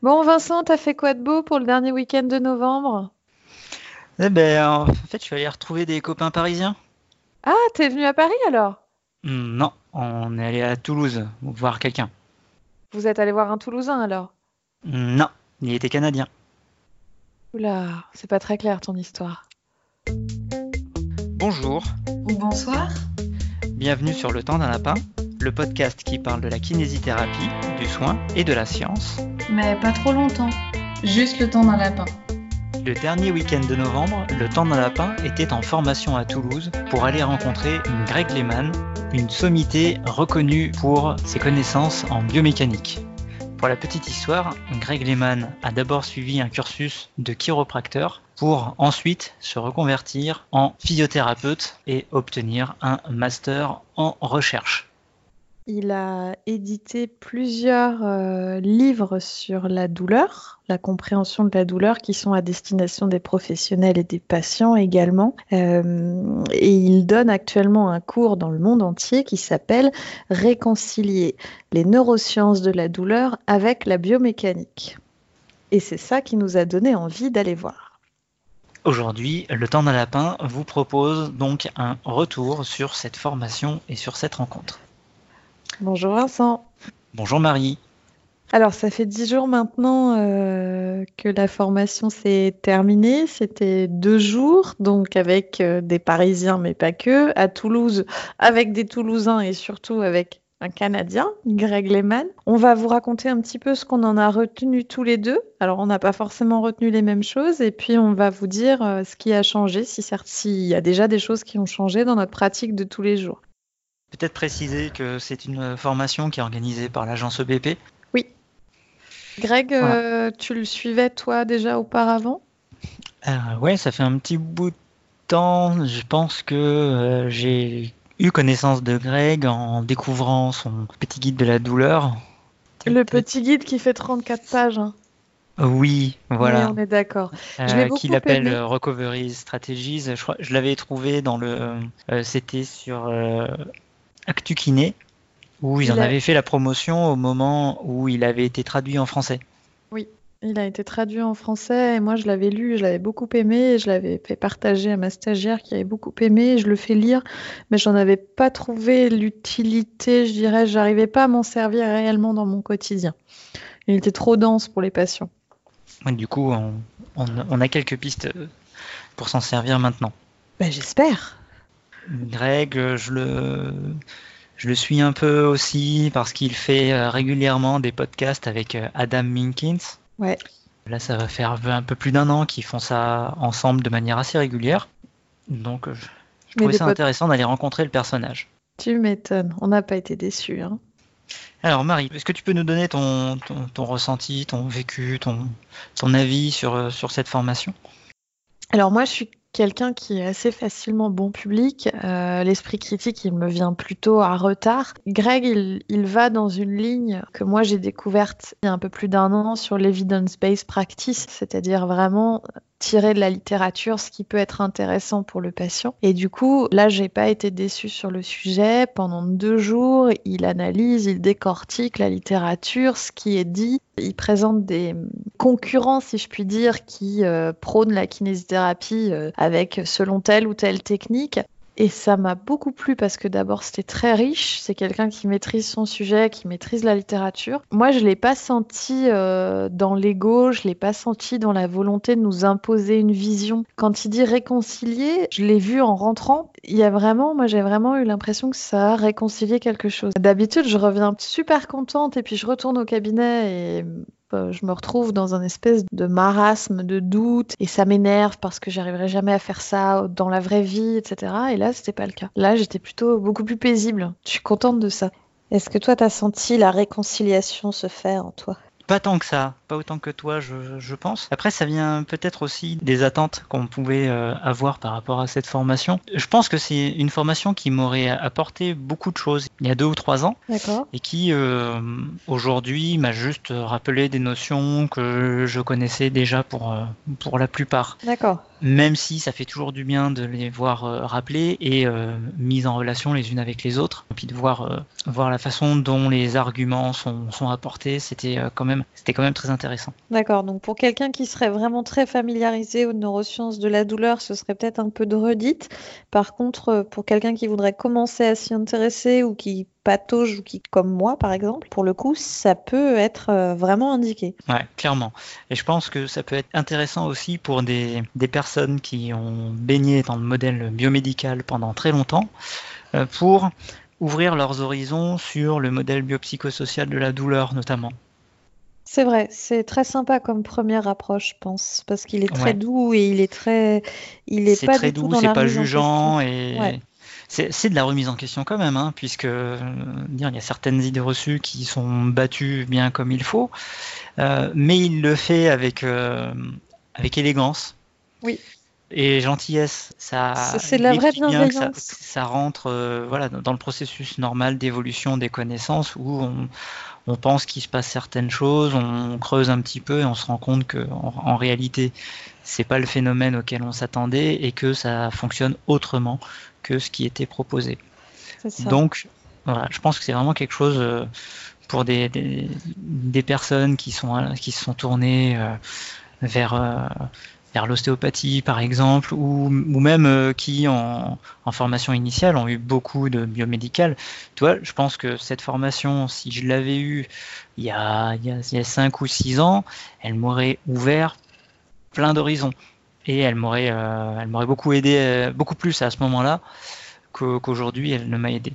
Bon, Vincent, t'as fait quoi de beau pour le dernier week-end de novembre? Eh ben, en fait, je suis allé retrouver des copains parisiens. Ah, t'es venu à Paris alors? Hmm, Non, on est allé à Toulouse voir quelqu'un. Vous êtes allé voir un Toulousain alors? Hmm, Non, il était canadien. Oula, c'est pas très clair ton histoire. Bonjour, Ou bonsoir. bienvenue sur Le Temps d'un Lapin, le podcast qui parle de la kinésithérapie, du soin et de la science. Mais pas trop longtemps. Juste le temps d'un lapin. Le dernier week-end de novembre, Le Temps d'un Lapin était en formation à Toulouse pour aller rencontrer une Greg Lehmann, une sommité reconnue pour ses connaissances en biomécanique. Pour la petite histoire, Greg Lehmann a d'abord suivi un cursus de chiropracteur pour ensuite se reconvertir en physiothérapeute et obtenir un master en recherche. Il a édité plusieurs euh, livres sur la douleur, la compréhension de la douleur, qui sont à destination des professionnels et des patients également. Euh, et il donne actuellement un cours dans le monde entier qui s'appelle Réconcilier les neurosciences de la douleur avec la biomécanique. Et c'est ça qui nous a donné envie d'aller voir. Aujourd'hui, Le Temps d'un Lapin vous propose donc un retour sur cette formation et sur cette rencontre. Bonjour Vincent. Bonjour Marie. Alors, ça fait dix jours maintenant euh, que la formation s'est terminée. C'était deux jours, donc avec euh, des Parisiens, mais pas que, à Toulouse, avec des Toulousains et surtout avec un Canadien, Greg Lehmann. On va vous raconter un petit peu ce qu'on en a retenu tous les deux. Alors, on n'a pas forcément retenu les mêmes choses, et puis on va vous dire euh, ce qui a changé, si certes, s'il y a déjà des choses qui ont changé dans notre pratique de tous les jours. Peut-être préciser que c'est une formation qui est organisée par l'agence EBP. Greg, euh, tu le suivais toi déjà auparavant? Euh, ouais, ça fait un petit bout de temps. Je pense que euh, j'ai eu connaissance de Greg en découvrant son petit guide de la douleur. Le petit guide qui fait 34 pages. hein. Oui, voilà. Oui, on est d'accord. Euh, l'ai beaucoup qu'il appelle aimé. euh, Recovery Strategies. Je, l'avais trouvé dans le. euh, C'était sur euh, Actu Kiné, où ils Il en a- avaient fait la promotion au moment où il avait été traduit en français. Il a été traduit en français et moi je l'avais lu, je l'avais beaucoup aimé et je l'avais fait partager à ma stagiaire qui avait beaucoup aimé. Je le fais lire, mais j'en avais pas trouvé l'utilité, je dirais. J'arrivais pas à m'en servir réellement dans mon quotidien. Il était trop dense pour les patients. Du coup, on, on- on a quelques pistes euh, pour s'en servir maintenant. Ben, J'espère. Greg, je le, je le suis un peu aussi parce qu'il fait euh, régulièrement des podcasts avec euh, Adam Minkins. Ouais. Là, ça va faire un peu plus d'un an qu'ils font ça ensemble de manière assez régulière. Donc, euh, je, je trouvais ça intéressant d'aller rencontrer le personnage. Tu m'étonnes. On n'a pas été déçus. hein. Alors, Marie, est-ce que tu peux nous donner ton, ton, ton ressenti, ton vécu, ton, ton avis sur, sur cette formation? Alors moi, je suis quelqu'un qui est assez facilement bon public. Euh, L'esprit critique, il me vient plutôt à retard. Greg, il, va dans une ligne que moi j'ai découverte il y a un peu plus d'un an sur l'evidence-based practice, c'est-à-dire vraiment tirer de la littérature ce qui peut être intéressant pour le patient. Et du coup, là, j'ai pas été déçue sur le sujet. Pendant deux jours, il analyse, il décortique la littérature, ce qui est dit. Il présente des concurrents, si je puis dire, qui euh, prônent la kinésithérapie euh, avec selon telle ou telle technique. Et ça m'a beaucoup plu parce que d'abord c'était très riche, c'est quelqu'un qui maîtrise son sujet, qui maîtrise la littérature. Moi je l'ai pas senti euh, dans l'ego, je l'ai pas senti dans la volonté de nous imposer une vision. Quand il dit réconcilier, je l'ai vu en rentrant, il y a vraiment, moi j'ai vraiment eu l'impression que ça a réconcilié quelque chose. D'habitude je reviens super contente et puis je retourne au cabinet et je me retrouve dans un espèce de marasme, de doute, et ça m'énerve parce que j'arriverai jamais à faire ça dans la vraie vie, etc. Et là, c'était pas le cas. Là, j'étais plutôt beaucoup plus paisible. Je suis contente de ça. Est-ce que toi, t'as senti la réconciliation se faire en toi? Pas tant que ça, pas autant que toi, je, je pense. Après, ça vient peut-être aussi des attentes qu'on pouvait euh, avoir par rapport à cette formation. Je pense que c'est une formation qui m'aurait apporté beaucoup de choses il y a deux ou trois ans et qui euh, aujourd'hui m'a juste rappelé des notions que je connaissais déjà pour, euh, pour la plupart. D'accord. Même si ça fait toujours du bien de les voir rappeler et mises en relation les unes avec les autres, et puis de voir, voir la façon dont les arguments sont, sont apportés, c'était quand même même, c'était quand même très intéressant. D'accord. Donc pour quelqu'un qui serait vraiment très familiarisé aux neurosciences de la douleur, ce serait peut-être un peu de redite. Par contre, euh, pour quelqu'un qui voudrait commencer à s'y intéresser ou qui patauge ou qui, comme moi par exemple, pour le coup, ça peut être euh, vraiment indiqué. Ouais, clairement. Et je pense que ça peut être intéressant aussi pour des, des personnes qui ont baigné dans le modèle biomédical pendant très longtemps, euh, pour ouvrir leurs horizons sur le modèle biopsychosocial de la douleur notamment. C'est vrai, c'est très sympa comme première approche, je pense, parce qu'il est très doux et il est très, il est, pas très doux, c'est pas jugeant et c'est de la remise en question quand même, hein, puisque euh, il y a certaines idées reçues qui sont battues bien comme il faut, euh, mais il le fait avec euh, avec élégance. Oui et gentillesse. Ça, c'est la vraie bienveillance. Ça, rentre euh, voilà, dans le processus normal d'évolution des connaissances où on, on pense qu'il se passe certaines choses, on creuse un petit peu et on se rend compte que en, réalité c'est pas le phénomène auquel on s'attendait et que ça fonctionne autrement que ce qui était proposé. Donc voilà, je pense que c'est vraiment quelque chose euh, pour des, des, des, personnes qui sont qui se sont tournées euh, vers vers l'ostéopathie par exemple, ou, ou même euh, qui en, en, formation initiale ont eu beaucoup de biomédical. Tu vois, je pense que cette formation, si je l'avais eue il y a, il y a, 5 ou 6 ans, elle m'aurait ouvert plein d'horizons. Et elle m'aurait euh, elle m'aurait beaucoup aidé, euh, beaucoup plus à ce moment-là qu'aujourd'hui elle ne m'a aidé.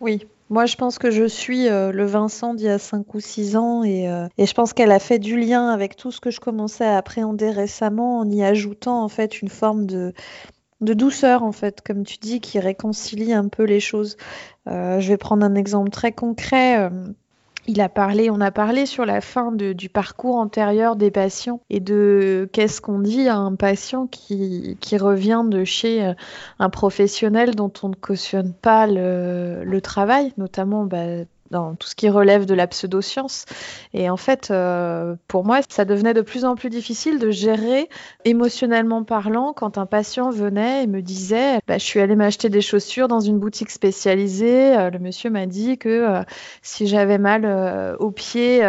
Oui, moi, je pense que je suis euh, le Vincent d'il y a 5 ou 6 ans et, euh, et je pense qu'elle a fait du lien avec tout ce que je commençais à appréhender récemment en y ajoutant en fait une forme de, de douceur en fait, comme tu dis, qui réconcilie un peu les choses. Euh, je vais prendre un exemple très concret il a parlé, on a parlé sur la fin du parcours antérieur des patients et de qu'est-ce qu'on dit à un patient qui, revient de chez euh, un professionnel dont on ne cautionne pas le, travail, notamment bah, dans tout ce qui relève de la pseudoscience. Et en fait, euh, pour moi, ça devenait de plus en plus difficile de gérer émotionnellement parlant quand un patient venait et me disait bah, Je suis allé m'acheter des chaussures dans une boutique spécialisée. Euh, le monsieur m'a dit que euh, si j'avais mal aux pieds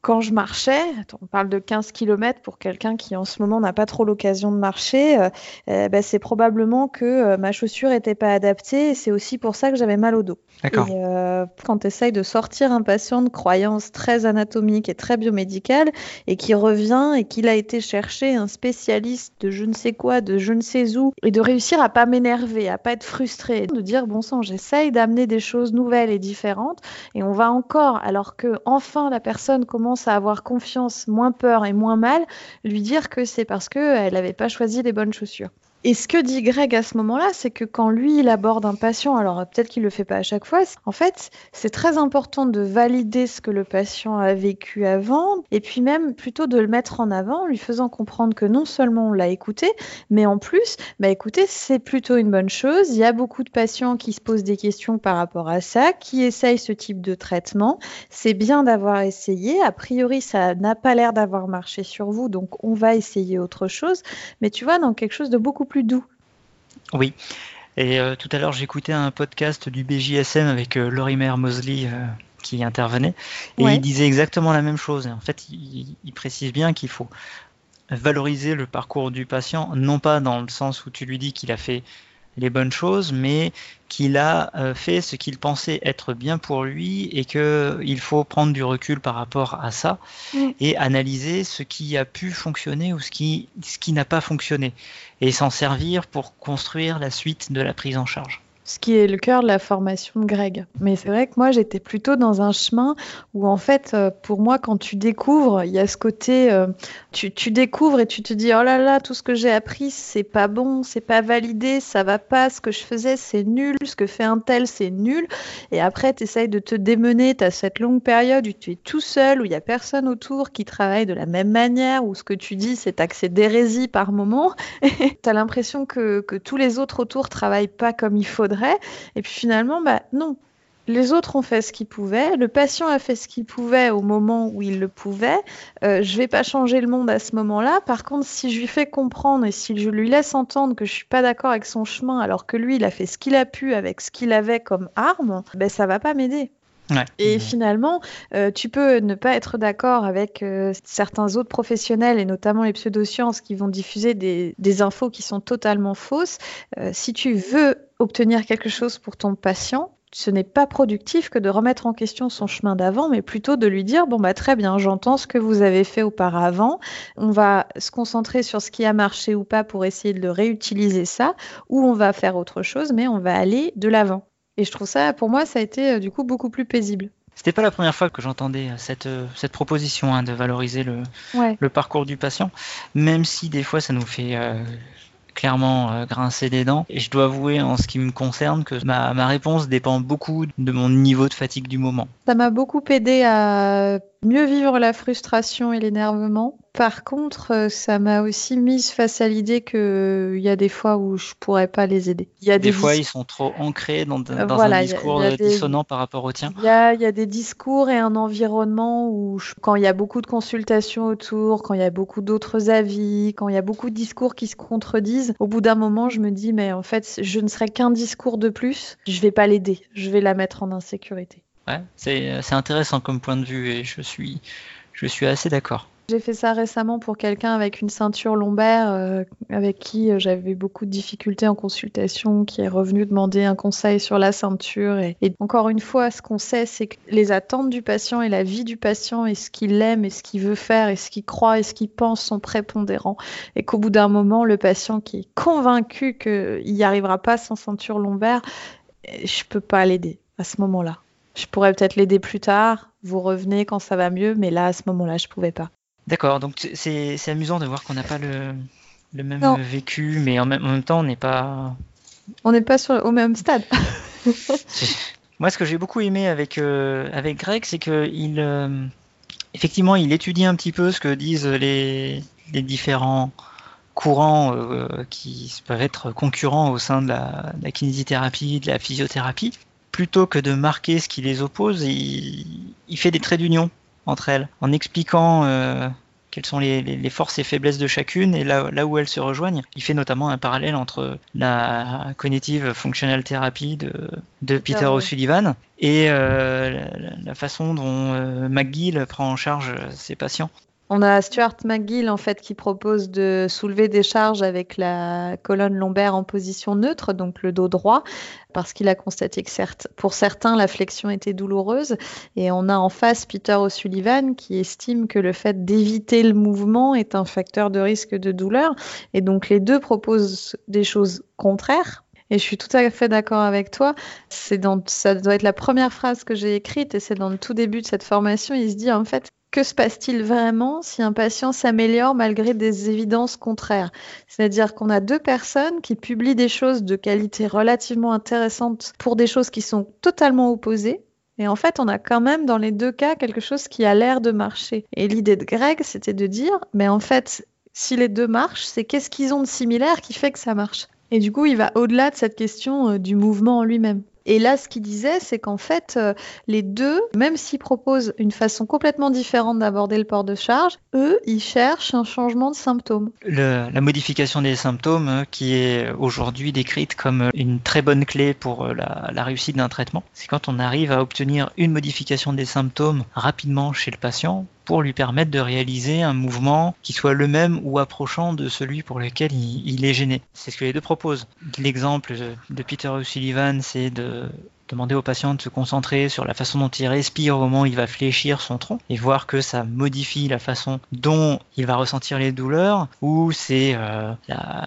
quand je marchais, on parle de 15 km pour quelqu'un qui en ce moment n'a pas trop l'occasion de marcher, bah, c'est probablement que ma chaussure n'était pas adaptée et c'est aussi pour ça que j'avais mal au dos. Quand tu essayes de sortir un patient de croyances très anatomiques et très biomédicales et qui revient et qu'il a été chercher un spécialiste de je ne sais quoi, de je ne sais où, et de réussir à pas m'énerver, à pas être frustré, de dire bon sang, j'essaye d'amener des choses nouvelles et différentes et on va encore, alors que enfin la personne commence à avoir confiance, moins peur et moins mal, lui dire que c'est parce qu'elle n'avait pas choisi les bonnes chaussures. Et ce que dit Greg à ce moment-là, c'est que quand lui, il aborde un patient, alors peut-être qu'il le fait pas à chaque fois, en fait, c'est très important de valider ce que le patient a vécu avant, et puis même plutôt de le mettre en avant, lui faisant comprendre que non seulement on l'a écouté, mais en plus, bah écoutez, c'est plutôt une bonne chose. Il y a beaucoup de patients qui se posent des questions par rapport à ça, qui essayent ce type de traitement. C'est bien d'avoir essayé. A priori, ça n'a pas l'air d'avoir marché sur vous, donc on va essayer autre chose. Mais tu vois, dans quelque chose de beaucoup plus doux. Oui. Et euh, tout à l'heure, j'écoutais un podcast du BJSM avec euh, Lorimer Mosley euh, qui intervenait et il disait exactement la même chose. En fait, il, il précise bien qu'il faut valoriser le parcours du patient, non pas dans le sens où tu lui dis qu'il a fait les bonnes choses, mais qu'il a euh, fait ce qu'il pensait être bien pour lui et qu'il faut prendre du recul par rapport à ça mm. et analyser ce qui a pu fonctionner ou ce qui, ce qui n'a pas fonctionné et s'en servir pour construire la suite de la prise en charge ce qui est le cœur de la formation de Greg. Mais c'est vrai que moi, j'étais plutôt dans un chemin où, en fait, euh, pour moi, quand tu découvres, il y a ce côté, euh, tu, découvres et tu te dis, oh là là, tout ce que j'ai appris, c'est pas bon, c'est pas validé, ça va pas, ce que je faisais, c'est nul, ce que fait un tel, c'est nul. Et après, tu essayes de te démener, tu as cette longue période où tu es tout seul, où il y a personne autour qui travaille de la même manière, où ce que tu dis, c'est accès d'hérésie par moment. tu as l'impression que, que tous les autres autour travaillent pas comme il faudrait et puis finalement, bah non. Les autres ont fait ce qu'ils pouvaient, le patient a fait ce qu'il pouvait au moment où il le pouvait. Euh, je vais pas changer le monde à ce moment-là. Par contre, si je lui fais comprendre et si je lui laisse entendre que je suis pas d'accord avec son chemin, alors que lui, il a fait ce qu'il a pu avec ce qu'il avait comme arme, ben ça va pas m'aider. Et finalement, euh, tu peux ne pas être d'accord avec euh, certains autres professionnels, et notamment les pseudosciences, qui vont diffuser des, des infos qui sont totalement fausses. Euh, si tu veux obtenir quelque chose pour ton patient, ce n'est pas productif que de remettre en question son chemin d'avant, mais plutôt de lui dire bon bah très bien, j'entends ce que vous avez fait auparavant. On va se concentrer sur ce qui a marché ou pas pour essayer de réutiliser ça, ou on va faire autre chose, mais on va aller de l'avant. Et je trouve ça, pour moi, ça a été euh, du coup beaucoup plus paisible. C'était pas la première fois que j'entendais euh, cette, euh, cette proposition hein, de valoriser le, le parcours du patient, même si des fois ça nous fait clairement grincer des dents. Et je dois avouer en ce qui me concerne que ma, ma réponse dépend beaucoup de mon niveau de fatigue du moment. Ça m'a beaucoup aidé à mieux vivre la frustration et l'énervement. Par contre, euh, ça m'a aussi mise face à l'idée qu'il euh, y a des fois où je pourrais pas les aider. Il y a des, fois, ils sont trop ancrés dans, un discours dissonant par rapport au tien. Il y, a, il y a, des discours et un environnement où, quand il y a beaucoup de consultations autour, quand il y a beaucoup d'autres avis, quand il y a beaucoup de discours qui se contredisent, au bout d'un moment, je me dis, mais en fait, je ne serai qu'un discours de plus, je vais pas l'aider, je vais la mettre en insécurité. Ouais, c'est intéressant comme point de vue et je suis, je suis assez d'accord. J'ai fait ça récemment pour quelqu'un avec une ceinture lombaire, euh, avec qui euh, j'avais beaucoup de difficultés en consultation, qui est revenu demander un conseil sur la ceinture. Et, encore une fois, ce qu'on sait, c'est que les attentes du patient et la vie du patient et ce qu'il aime et ce qu'il veut faire et ce qu'il croit et ce qu'il pense sont prépondérants. Et qu'au bout d'un moment, le patient qui est convaincu qu'il n'y arrivera pas sans ceinture lombaire, je peux pas l'aider à ce moment-là. Je pourrais peut-être l'aider plus tard, vous revenez quand ça va mieux, mais là, à ce moment-là, je pouvais pas. D'accord, donc c'est amusant de voir qu'on n'a pas le, le même vécu, mais en même, en même, temps, on n'est pas. On n'est pas sur, au même stade. Moi, ce que j'ai beaucoup aimé avec, euh, avec Greg, c'est qu'il. Euh, effectivement, il étudie un petit peu ce que disent les, les différents courants euh, qui peuvent être concurrents au sein de la, de la kinésithérapie, de la physiothérapie plutôt que de marquer ce qui les oppose, il, fait des traits d'union entre elles, en expliquant euh, quelles sont les, forces et faiblesses de chacune et là, là où elles se rejoignent. Il fait notamment un parallèle entre la cognitive functional therapy de, de Peter O'Sullivan et euh, la, façon dont euh, McGill prend en charge ses patients. On a Stuart McGill en fait qui propose de soulever des charges avec la colonne lombaire en position neutre, donc le dos droit, parce qu'il a constaté que certes, pour certains la flexion était douloureuse. Et on a en face Peter O'Sullivan qui estime que le fait d'éviter le mouvement est un facteur de risque de douleur. Et donc les deux proposent des choses contraires. Et je suis tout à fait d'accord avec toi. C'est dans, ça doit être la première phrase que j'ai écrite et c'est dans le tout début de cette formation. Il se dit en fait, que se passe-t-il vraiment si un patient s'améliore malgré des évidences contraires? C'est-à-dire qu'on a deux personnes qui publient des choses de qualité relativement intéressante pour des choses qui sont totalement opposées. Et en fait, on a quand même dans les deux cas quelque chose qui a l'air de marcher. Et l'idée de Greg, c'était de dire, mais en fait, si les deux marchent, c'est qu'est-ce qu'ils ont de similaire qui fait que ça marche? Et du coup, il va au-delà de cette question euh, du mouvement en lui-même. Et là, ce qu'il disait, c'est qu'en fait, euh, les deux, même s'ils proposent une façon complètement différente d'aborder le port de charge, eux, ils cherchent un changement de symptômes. la modification des symptômes, euh, qui est aujourd'hui décrite comme une très bonne clé pour euh, la réussite d'un traitement, c'est quand on arrive à obtenir une modification des symptômes rapidement chez le patient pour lui permettre de réaliser un mouvement qui soit le même ou approchant de celui pour lequel il, est gêné. C'est ce que les deux proposent. L'exemple de Peter O'Sullivan, c'est de demander au patient de se concentrer sur la façon dont il respire au moment où il va fléchir son tronc et voir que ça modifie la façon dont il va ressentir les douleurs ou c'est euh,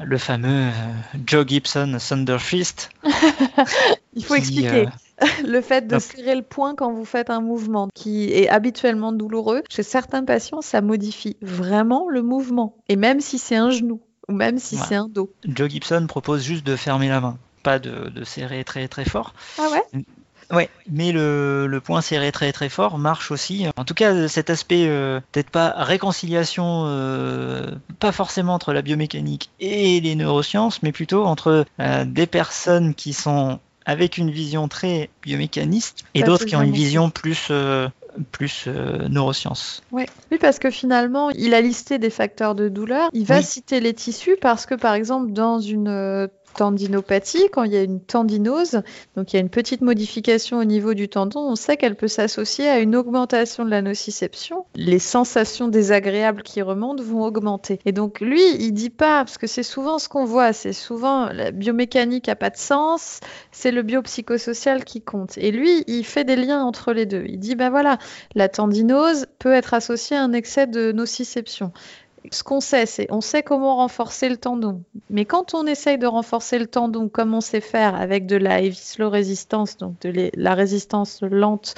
le fameux euh, Joe Gibson Thunder Fist. il faut expliquer. Euh, le fait de serrer le poing quand vous faites un mouvement qui est habituellement douloureux, chez certains patients, ça modifie vraiment le mouvement. Et même si c'est un genou ou même si c'est un dos. Joe Gibson propose juste de fermer la main, pas de, serrer très très fort. Ah ouais? Ouais, mais le, le, point serré très très fort marche aussi. En tout cas, cet aspect, euh, peut-être pas réconciliation, euh, pas forcément entre la biomécanique et les neurosciences, mais plutôt entre euh, des personnes qui sont avec une vision très biomécaniste et d'autres qui ont une vision plus euh, plus euh, neurosciences. Oui, parce que finalement, il a listé des facteurs de douleur. Il va citer les tissus parce que, par exemple, dans une euh, tendinopathie, quand il y a une tendinose, donc il y a une petite modification au niveau du tendon, on sait qu'elle peut s'associer à une augmentation de la nociception. Les sensations désagréables qui remontent vont augmenter. Et donc lui, il dit pas, parce que c'est souvent ce qu'on voit, c'est souvent la biomécanique a pas de sens, c'est le biopsychosocial qui compte. Et lui, il fait des liens entre les deux. Il dit, ben voilà, la tendinose peut être associée à un excès de nociception ce qu'on sait, c'est on sait comment renforcer le tendon. Mais quand on essaye de renforcer le tendon comme on sait faire avec de la heavy slow résistance, donc de la résistance lente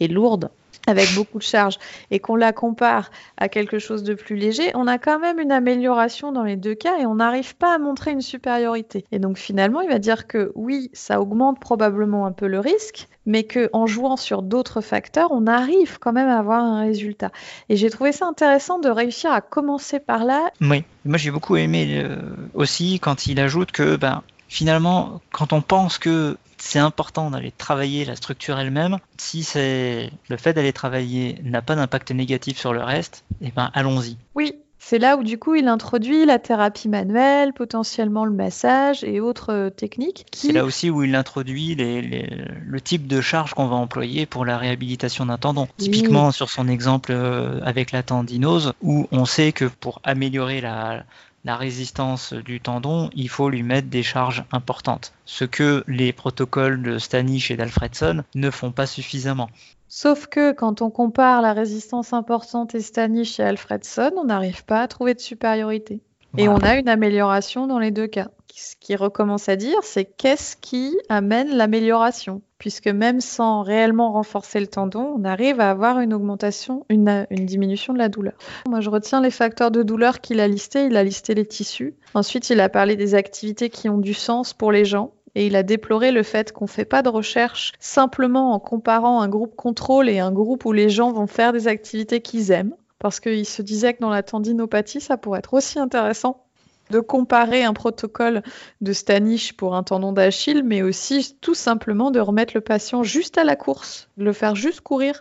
et lourde, avec beaucoup de charge, et qu'on la compare à quelque chose de plus léger, on a quand même une amélioration dans les deux cas et on n'arrive pas à montrer une supériorité. Et donc finalement, il va dire que oui, ça augmente probablement un peu le risque, mais qu'en jouant sur d'autres facteurs, on arrive quand même à avoir un résultat. Et j'ai trouvé ça intéressant de réussir à commencer par là. Oui, moi j'ai beaucoup aimé euh, aussi quand il ajoute que ben, finalement, quand on pense que c'est important d'aller travailler la structure elle-même, si c'est le fait d'aller travailler n'a pas d'impact négatif sur le reste, eh ben allons-y. Oui, c'est là où du coup il introduit la thérapie manuelle, potentiellement le massage et autres euh, techniques. C'est là aussi où il introduit le type de charge qu'on va employer pour la réhabilitation d'un tendon. Typiquement sur son exemple euh, avec la tendinose, où on sait que pour améliorer la, la résistance du tendon, il faut lui mettre des charges importantes, ce que les protocoles de Stanich et d'Alfredson ne font pas suffisamment. Sauf que quand on compare la résistance importante et Stanich et Alfredson, on n'arrive pas à trouver de supériorité. Et on a une amélioration dans les deux cas. Ce qui recommence à dire, c'est qu'est-ce qui amène l'amélioration? Puisque même sans réellement renforcer le tendon, on arrive à avoir une augmentation, une, une diminution de la douleur. Moi, je retiens les facteurs de douleur qu'il a listés. Il a listé les tissus. Ensuite, il a parlé des activités qui ont du sens pour les gens. Et il a déploré le fait qu'on ne fait pas de recherche simplement en comparant un groupe contrôle et un groupe où les gens vont faire des activités qu'ils aiment parce qu'il se disait que dans la tendinopathie, ça pourrait être aussi intéressant de comparer un protocole de Stanich pour un tendon d'Achille, mais aussi tout simplement de remettre le patient juste à la course, de le faire juste courir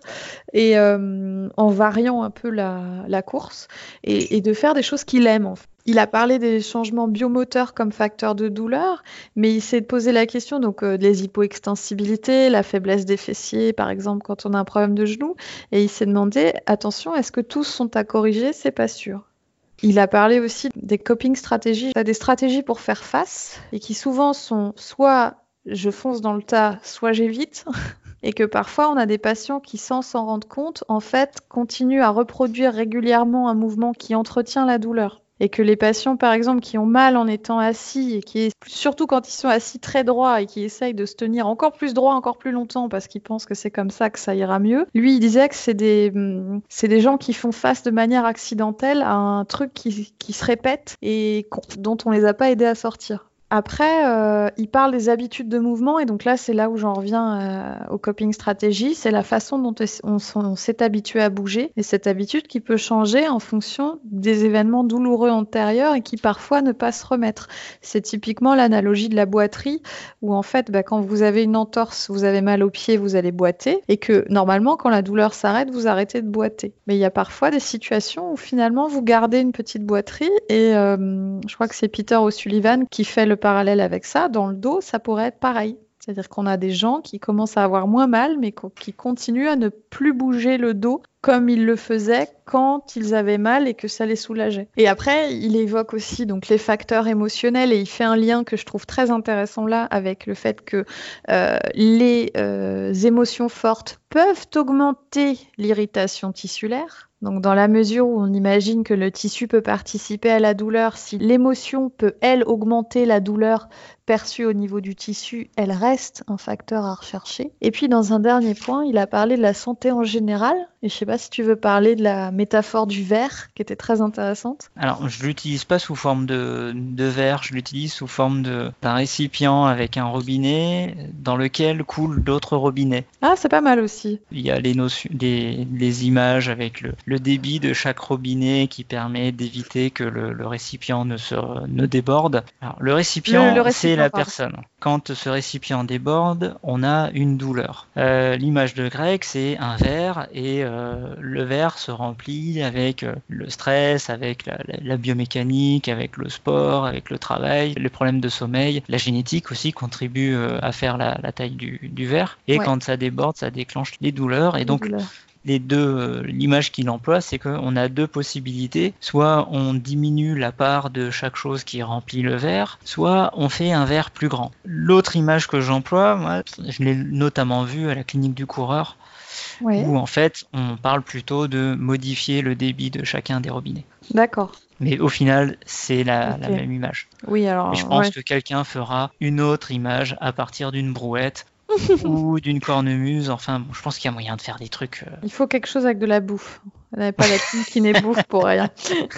et euh, en variant un peu la, course et, de faire des choses qu'il aime. En fait. Il a parlé des changements biomoteurs comme facteur de douleur, mais il s'est posé la question donc euh, des hypoextensibilités, la faiblesse des fessiers, par exemple, quand on a un problème de genou, et il s'est demandé attention, est-ce que tous sont à corriger? C'est pas sûr. Il a parlé aussi des coping stratégies, des stratégies pour faire face, et qui souvent sont soit je fonce dans le tas, soit j'évite. et que parfois on a des patients qui, sans s'en rendre compte, en fait, continuent à reproduire régulièrement un mouvement qui entretient la douleur et que les patients, par exemple, qui ont mal en étant assis et qui, surtout quand ils sont assis très droit et qui essayent de se tenir encore plus droit, encore plus longtemps parce qu'ils pensent que c'est comme ça que ça ira mieux, lui, il disait que c'est des, hum, des gens qui font face de manière accidentelle à un truc qui, qui se répète et dont on les a pas aidés à sortir. Après, euh, il parle des habitudes de mouvement, et donc là, c'est là où j'en reviens euh, au coping stratégie. C'est la façon dont on, s'est habitué à bouger, et cette habitude qui peut changer en fonction des événements douloureux antérieurs et qui parfois ne pas se remettre. C'est typiquement l'analogie de la boiterie, où en fait, bah, quand vous avez une entorse, vous avez mal au pied, vous allez boiter, et que normalement, quand la douleur s'arrête, vous arrêtez de boiter. Mais il y a parfois des situations où finalement, vous gardez une petite boiterie, et euh, je crois que c'est Peter O'Sullivan qui fait le parallèle avec ça, dans le dos, ça pourrait être pareil. C'est-à-dire qu'on a des gens qui commencent à avoir moins mal, mais qui continuent à ne plus bouger le dos comme ils le faisaient quand ils avaient mal et que ça les soulageait. Et après, il évoque aussi donc les facteurs émotionnels et il fait un lien que je trouve très intéressant là avec le fait que euh, les euh, émotions fortes peuvent augmenter l'irritation tissulaire donc dans la mesure où on imagine que le tissu peut participer à la douleur, si l'émotion peut, elle, augmenter la douleur perçue au niveau du tissu, elle reste un facteur à rechercher. Et puis dans un dernier point, il a parlé de la santé en général. Et je sais pas si tu veux parler de la métaphore du verre, qui était très intéressante. Alors je l'utilise pas sous forme de, de verre, je l'utilise sous forme d'un récipient avec un robinet dans lequel coulent d'autres robinets. Ah, c'est pas mal aussi. Il y a les, notions, les images avec le, le débit de chaque robinet qui permet d'éviter que le, récipient ne, se, ne déborde. Alors, le récipient, c'est la personne. Quand ce récipient déborde, on a une douleur. Euh, l'image de Greg, c'est un verre et euh, le verre se remplit avec euh, le stress, avec la, biomécanique, avec le sport, avec le travail, les problèmes de sommeil. La génétique aussi contribue à faire la, taille du, verre. Et quand ça déborde, ça déclenche les douleurs. Et donc, les deux, euh, l'image qu'il emploie, c'est qu'on a deux possibilités. Soit on diminue la part de chaque chose qui remplit le verre, soit on fait un verre plus grand. L'autre image que j'emploie, moi, je l'ai notamment vu à la clinique du coureur, où en fait on parle plutôt de modifier le débit de chacun des robinets. D'accord. Mais au final, c'est la, même image. Oui, alors. je pense que quelqu'un fera une autre image à partir d'une brouette ou d'une cornemuse. Enfin, je pense qu'il y a moyen de faire des trucs. Euh. Il faut quelque chose avec de la bouffe. On n'avait pas la team qui n'est bouffe pour rien.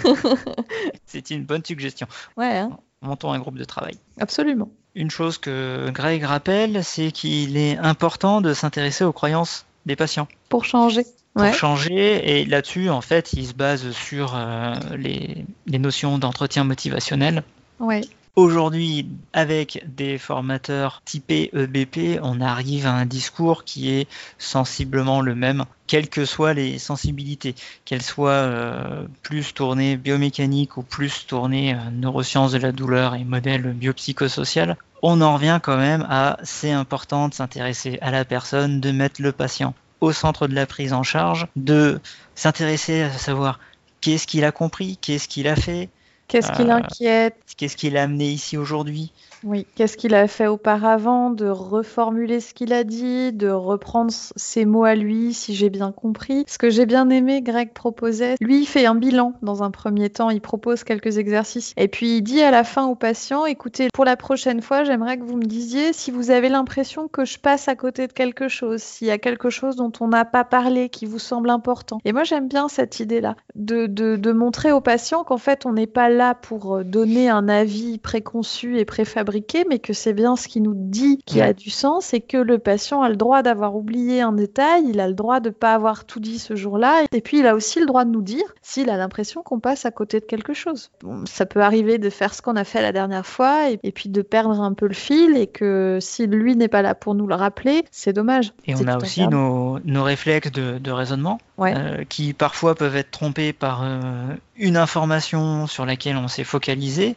C'est une bonne suggestion. Ouais. Hein. Montons un groupe de travail. Absolument. Une chose que Greg rappelle, c'est qu'il est important de s'intéresser aux croyances des patients. Pour changer. Pour changer, et là-dessus, en fait, il se base sur euh, les, les notions d'entretien motivationnel. Ouais. Aujourd'hui, avec des formateurs typés EBP, on arrive à un discours qui est sensiblement le même, quelles que soient les sensibilités, qu'elles soient euh, plus tournées biomécanique ou plus tournées euh, neurosciences de la douleur et modèle biopsychosocial. On en revient quand même à c'est important de s'intéresser à la personne, de mettre le patient au centre de la prise en charge, de s'intéresser à savoir qu'est-ce qu'il a compris, qu'est-ce qu'il a fait, Qu'est-ce qui euh, l'inquiète? Qu'est-ce qui l'a amené ici aujourd'hui? Oui, qu'est-ce qu'il a fait auparavant, de reformuler ce qu'il a dit, de reprendre ses mots à lui, si j'ai bien compris? Ce que j'ai bien aimé, Greg proposait, lui, il fait un bilan dans un premier temps, il propose quelques exercices, et puis il dit à la fin au patient, écoutez, pour la prochaine fois, j'aimerais que vous me disiez si vous avez l'impression que je passe à côté de quelque chose, s'il y a quelque chose dont on n'a pas parlé, qui vous semble important. Et moi, j'aime bien cette idée-là, de, de, montrer au patient qu'en fait, on n'est pas là pour donner un avis préconçu et préfabriqué mais que c'est bien ce qui nous dit qui a du sens et que le patient a le droit d'avoir oublié un détail, il a le droit de ne pas avoir tout dit ce jour-là, et puis il a aussi le droit de nous dire s'il a l'impression qu'on passe à côté de quelque chose. ça peut arriver de faire ce qu'on a fait la dernière fois et, puis de perdre un peu le fil et que si lui n'est pas là pour nous le rappeler, c'est dommage. Et on a aussi nos, réflexes de, raisonnement euh, qui parfois peuvent être trompés par euh, une information sur laquelle on s'est focalisé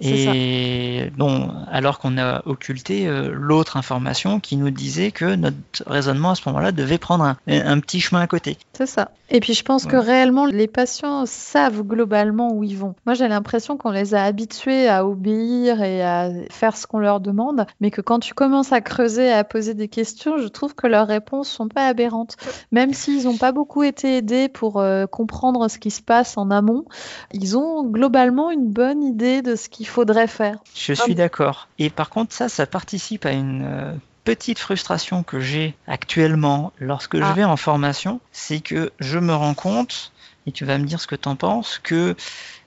et bon, alors qu'on a occulté euh, l'autre information qui nous disait que notre raisonnement à ce moment-là devait prendre un, un petit chemin à côté. C'est ça. Et puis je pense que réellement les patients savent globalement où ils vont. Moi j'ai l'impression qu'on les a habitués à obéir et à faire ce qu'on leur demande, mais que quand tu commences à creuser, à poser des questions, je trouve que leurs réponses sont pas aberrantes. Même s'ils n'ont pas beaucoup été aidés pour euh, comprendre ce qui se passe en amont, ils ont globalement une bonne idée de ce qu'il faudrait faire. Je suis d'accord. Et par contre ça, ça participe à une euh, petite frustration que j'ai actuellement lorsque je ah. vais en formation, c'est que je me rends compte, et tu vas me dire ce que tu en penses, que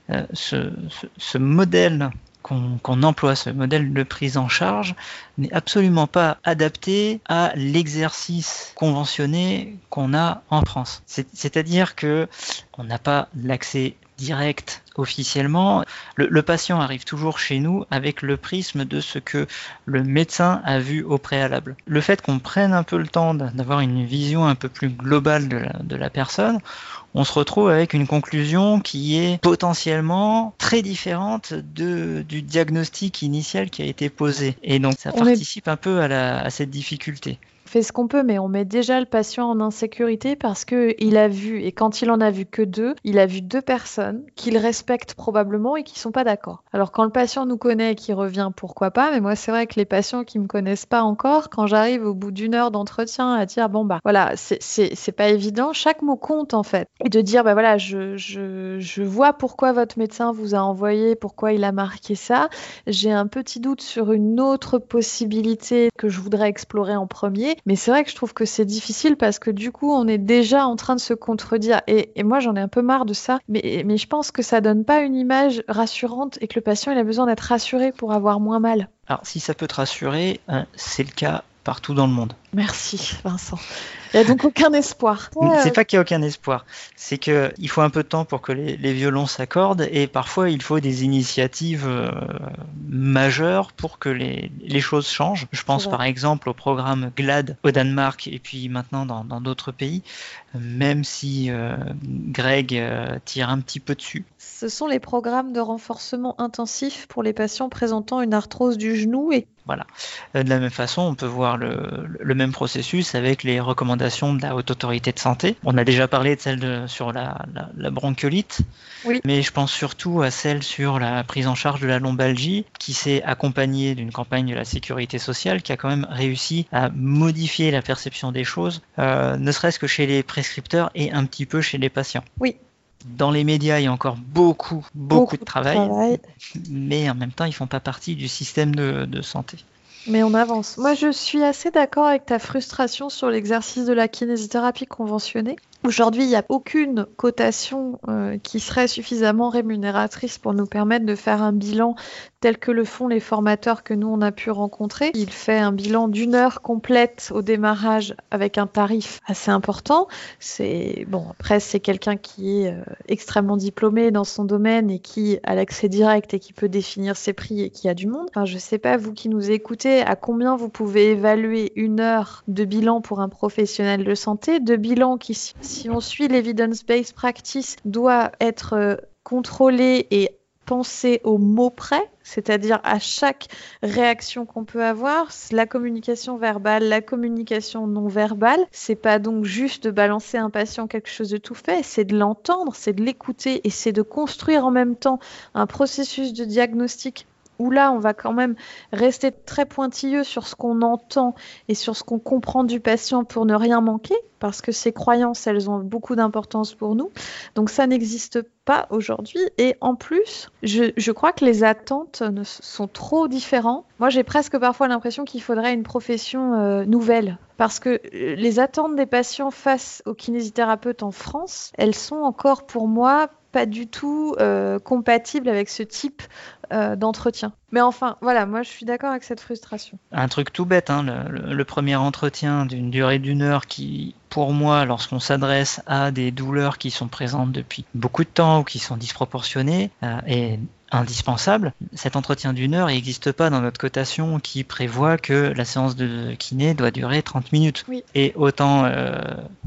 euh, ce, modèle qu'on emploie, ce modèle de prise en charge, n'est absolument pas adapté à l'exercice conventionné qu'on a en France. C'est-à-dire que on n'a pas l'accès direct officiellement. Le, patient arrive toujours chez nous avec le prisme de ce que le médecin a vu au préalable. Le fait qu'on prenne un peu le temps d'avoir une vision un peu plus globale de la, personne, on se retrouve avec une conclusion qui est potentiellement très différente de, du diagnostic initial qui a été posé. Et donc ça participe un peu à, à cette difficulté fait ce qu'on peut, mais on met déjà le patient en insécurité parce que il a vu, et quand il en a vu que deux, il a vu deux personnes qu'il respecte probablement et qui sont pas d'accord. Alors quand le patient nous connaît et qui revient, pourquoi pas, mais moi c'est vrai que les patients qui me connaissent pas encore, quand j'arrive au bout d'une heure d'entretien à dire bon bah voilà, c'est pas évident, chaque mot compte en fait. Et de dire bah voilà, je, je, je vois pourquoi votre médecin vous a envoyé, pourquoi il a marqué ça, j'ai un petit doute sur une autre possibilité que je voudrais explorer en premier mais c'est vrai que je trouve que c'est difficile parce que du coup, on est déjà en train de se contredire. Et, moi, j'en ai un peu marre de ça. Mais, mais je pense que ça donne pas une image rassurante et que le patient, il a besoin d'être rassuré pour avoir moins mal. Alors, si ça peut te rassurer, hein, c'est le cas partout dans le monde. Merci Vincent. Il n'y a donc aucun espoir. C'est pas qu'il n'y a aucun espoir, c'est qu'il faut un peu de temps pour que les, violons s'accordent et parfois il faut des initiatives euh, majeures pour que les, choses changent. Je pense par exemple au programme GLAD au Danemark et puis maintenant dans d'autres pays, même si euh, Greg euh, tire un petit peu dessus. Ce sont les programmes de renforcement intensif pour les patients présentant une arthrose du genou et voilà. Euh, de la même façon, on peut voir le, même processus avec les recommandations de la Haute Autorité de Santé. On a déjà parlé de celle de, sur la, bronchiolite, oui. mais je pense surtout à celle sur la prise en charge de la lombalgie, qui s'est accompagnée d'une campagne de la sécurité sociale qui a quand même réussi à modifier la perception des choses, euh, ne serait-ce que chez les prescripteurs et un petit peu chez les patients. Oui, dans les médias, il y a encore beaucoup, beaucoup, de, travail, mais en même temps, ils font pas partie du système de, santé. Mais on avance. Moi, je suis assez d'accord avec ta frustration sur l'exercice de la kinésithérapie conventionnée. Aujourd'hui, il n'y a aucune cotation euh, qui serait suffisamment rémunératrice pour nous permettre de faire un bilan tel que le font les formateurs que nous on a pu rencontrer. Il fait un bilan d'une heure complète au démarrage avec un tarif assez important. C'est bon après c'est quelqu'un qui est euh, extrêmement diplômé dans son domaine et qui a l'accès direct et qui peut définir ses prix et qui a du monde. Enfin, je sais pas vous qui nous écoutez à combien vous pouvez évaluer une heure de bilan pour un professionnel de santé, de bilan qui si on suit l'evidence-based practice doit être euh, contrôlé et penser au mot près, c'est-à-dire à chaque réaction qu'on peut avoir, la communication verbale, la communication non verbale, c'est pas donc juste de balancer un patient quelque chose de tout fait, c'est de l'entendre, c'est de l'écouter et c'est de construire en même temps un processus de diagnostic où là, on va quand même rester très pointilleux sur ce qu'on entend et sur ce qu'on comprend du patient pour ne rien manquer, parce que ces croyances, elles ont beaucoup d'importance pour nous. Donc ça n'existe pas aujourd'hui. Et en plus, je, crois que les attentes sont trop différentes. Moi, j'ai presque parfois l'impression qu'il faudrait une profession euh, nouvelle. Parce que euh, les attentes des patients face aux kinésithérapeutes en France, elles sont encore pour moi pas du tout euh, compatibles avec ce type euh, d'entretien. Mais enfin, voilà, moi je suis d'accord avec cette frustration. Un truc tout bête, hein, le, premier entretien d'une durée d'une heure qui, pour moi, lorsqu'on s'adresse à des douleurs qui sont présentes depuis beaucoup de temps ou qui sont disproportionnées, euh, est indispensable. Cet entretien d'une heure n'existe pas dans notre cotation qui prévoit que la séance de kiné doit durer 30 minutes. Et autant euh,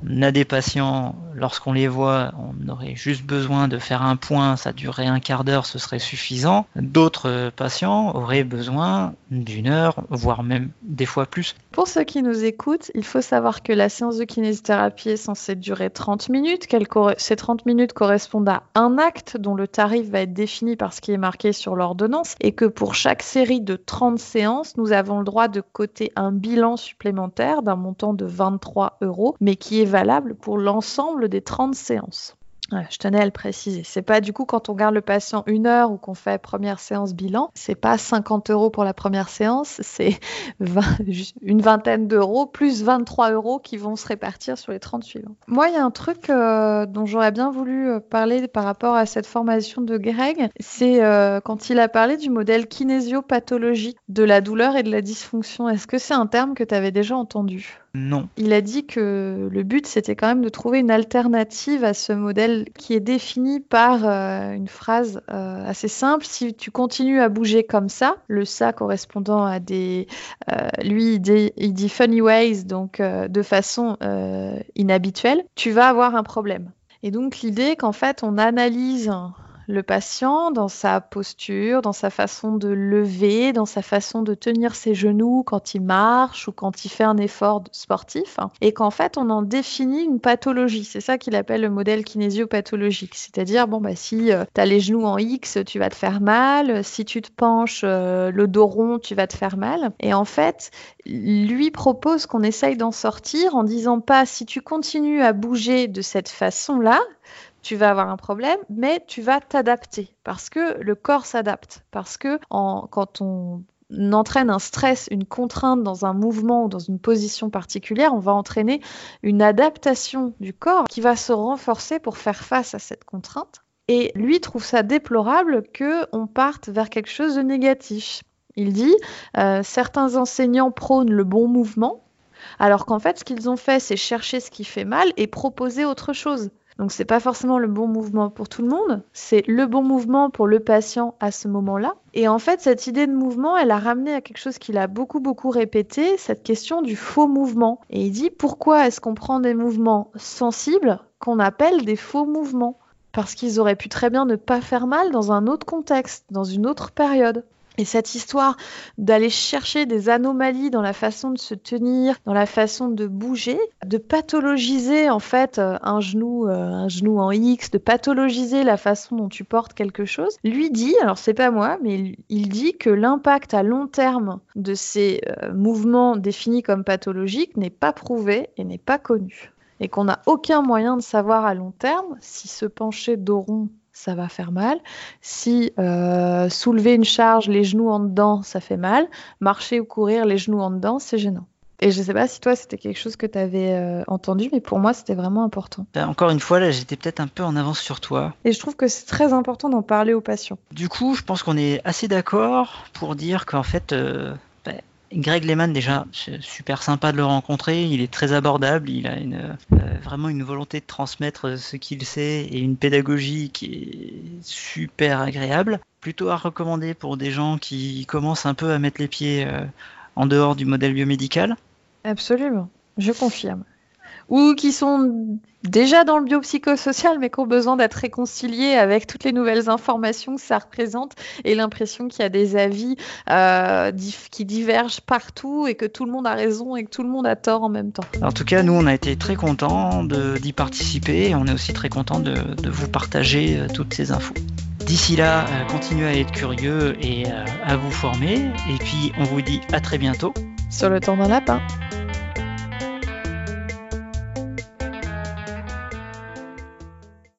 on a des patients, lorsqu'on les voit, on aurait juste besoin de faire un point, ça durerait un quart d'heure, ce serait suffisant. D'autres patients auraient besoin d'une heure, voire même des fois plus. Pour ceux qui nous écoutent, il faut savoir que la séance de kinésithérapie est censée durer 30 minutes, ces 30 minutes correspondent à un acte dont le tarif va être défini par ce qui marqué sur l'ordonnance et que pour chaque série de 30 séances, nous avons le droit de coter un bilan supplémentaire d'un montant de 23 euros, mais qui est valable pour l'ensemble des 30 séances je tenais à le préciser. C'est pas du coup quand on garde le patient une heure ou qu'on fait première séance bilan, c'est pas 50 euros pour la première séance, c'est une vingtaine d'euros plus 23 euros qui vont se répartir sur les 30 suivants. Moi, il y a un truc euh, dont j'aurais bien voulu euh, parler par rapport à cette formation de Greg, c'est euh, quand il a parlé du modèle kinésiopathologique de la douleur et de la dysfonction. Est-ce que c'est un terme que tu avais déjà entendu? Non. Il a dit que le but, c'était quand même de trouver une alternative à ce modèle qui est défini par euh, une phrase euh, assez simple. Si tu continues à bouger comme ça, le ça correspondant à des... Euh, lui, il dit, funny ways, donc de façon inhabituelle, tu vas avoir un problème. Et donc l'idée qu'en fait, on analyse le patient dans sa posture, dans sa façon de lever, dans sa façon de tenir ses genoux quand il marche ou quand il fait un effort sportif, et qu'en fait on en définit une pathologie. C'est ça qu'il appelle le modèle kinésiopathologique. C'est-à-dire, bon, bah, si euh, tu as les genoux en X, tu vas te faire mal, si tu te penches euh, le dos rond, tu vas te faire mal. Et en fait, lui propose qu'on essaye d'en sortir en disant pas si tu continues à bouger de cette façon-là, tu vas avoir un problème, mais tu vas t'adapter parce que le corps s'adapte. Parce que quand on entraîne un stress, une contrainte dans un mouvement ou dans une position particulière, on va entraîner une adaptation du corps qui va se renforcer pour faire face à cette contrainte. Et lui trouve ça déplorable que on parte vers quelque chose de négatif. Il dit euh, certains enseignants prônent le bon mouvement, Alors qu'en fait, ce qu'ils ont fait, c'est chercher ce qui fait mal et proposer autre chose. Donc c'est pas forcément le bon mouvement pour tout le monde, c'est le bon mouvement pour le patient à ce moment-là. Et en fait, cette idée de mouvement, elle a ramené à quelque chose qu'il a beaucoup beaucoup répété, cette question du faux mouvement. Et il dit pourquoi est-ce qu'on prend des mouvements sensibles qu'on appelle des faux mouvements? Parce qu'ils auraient pu très bien ne pas faire mal dans un autre contexte, dans une autre période. Et cette histoire d'aller chercher des anomalies dans la façon de se tenir, dans la façon de bouger, de pathologiser en fait euh, un genou, euh, un genou en X, de pathologiser la façon dont tu portes quelque chose, lui dit, alors c'est pas moi, mais il dit que l'impact à long terme de ces euh, mouvements définis comme pathologiques n'est pas prouvé et n'est pas connu. Et qu'on n'a aucun moyen de savoir à long terme si se pencher dos ça va faire mal. Si euh, soulever une charge, les genoux en dedans, ça fait mal. Marcher ou courir, les genoux en dedans, c'est gênant. Et je ne sais pas si toi, c'était quelque chose que tu avais euh, entendu, mais pour moi, c'était vraiment important. Ben, encore une fois, là, j'étais peut-être un peu en avance sur toi. Et je trouve que c'est très important d'en parler aux patients. Du coup, je pense qu'on est assez d'accord pour dire qu'en fait, euh, Greg Lehman, déjà, super sympa de le rencontrer. Il est très abordable. Il a euh, vraiment une volonté de transmettre ce qu'il sait et une pédagogie qui est super agréable. Plutôt à recommander pour des gens qui commencent un peu à mettre les pieds euh, en dehors du modèle biomédical. Absolument, je confirme ou qui sont déjà dans le biopsychosocial mais qui ont besoin d'être réconciliés avec toutes les nouvelles informations que ça représente et l'impression qu'il y a des avis euh, qui divergent partout et que tout le monde a raison et que tout le monde a tort en même temps. En tout cas, nous, on a été très contents d'y participer et on est aussi très contents de, vous partager euh, toutes ces infos. D'ici là, euh, continuez à être curieux et à vous former. Et puis, on vous dit à très bientôt. Sur le temps d'un lapin.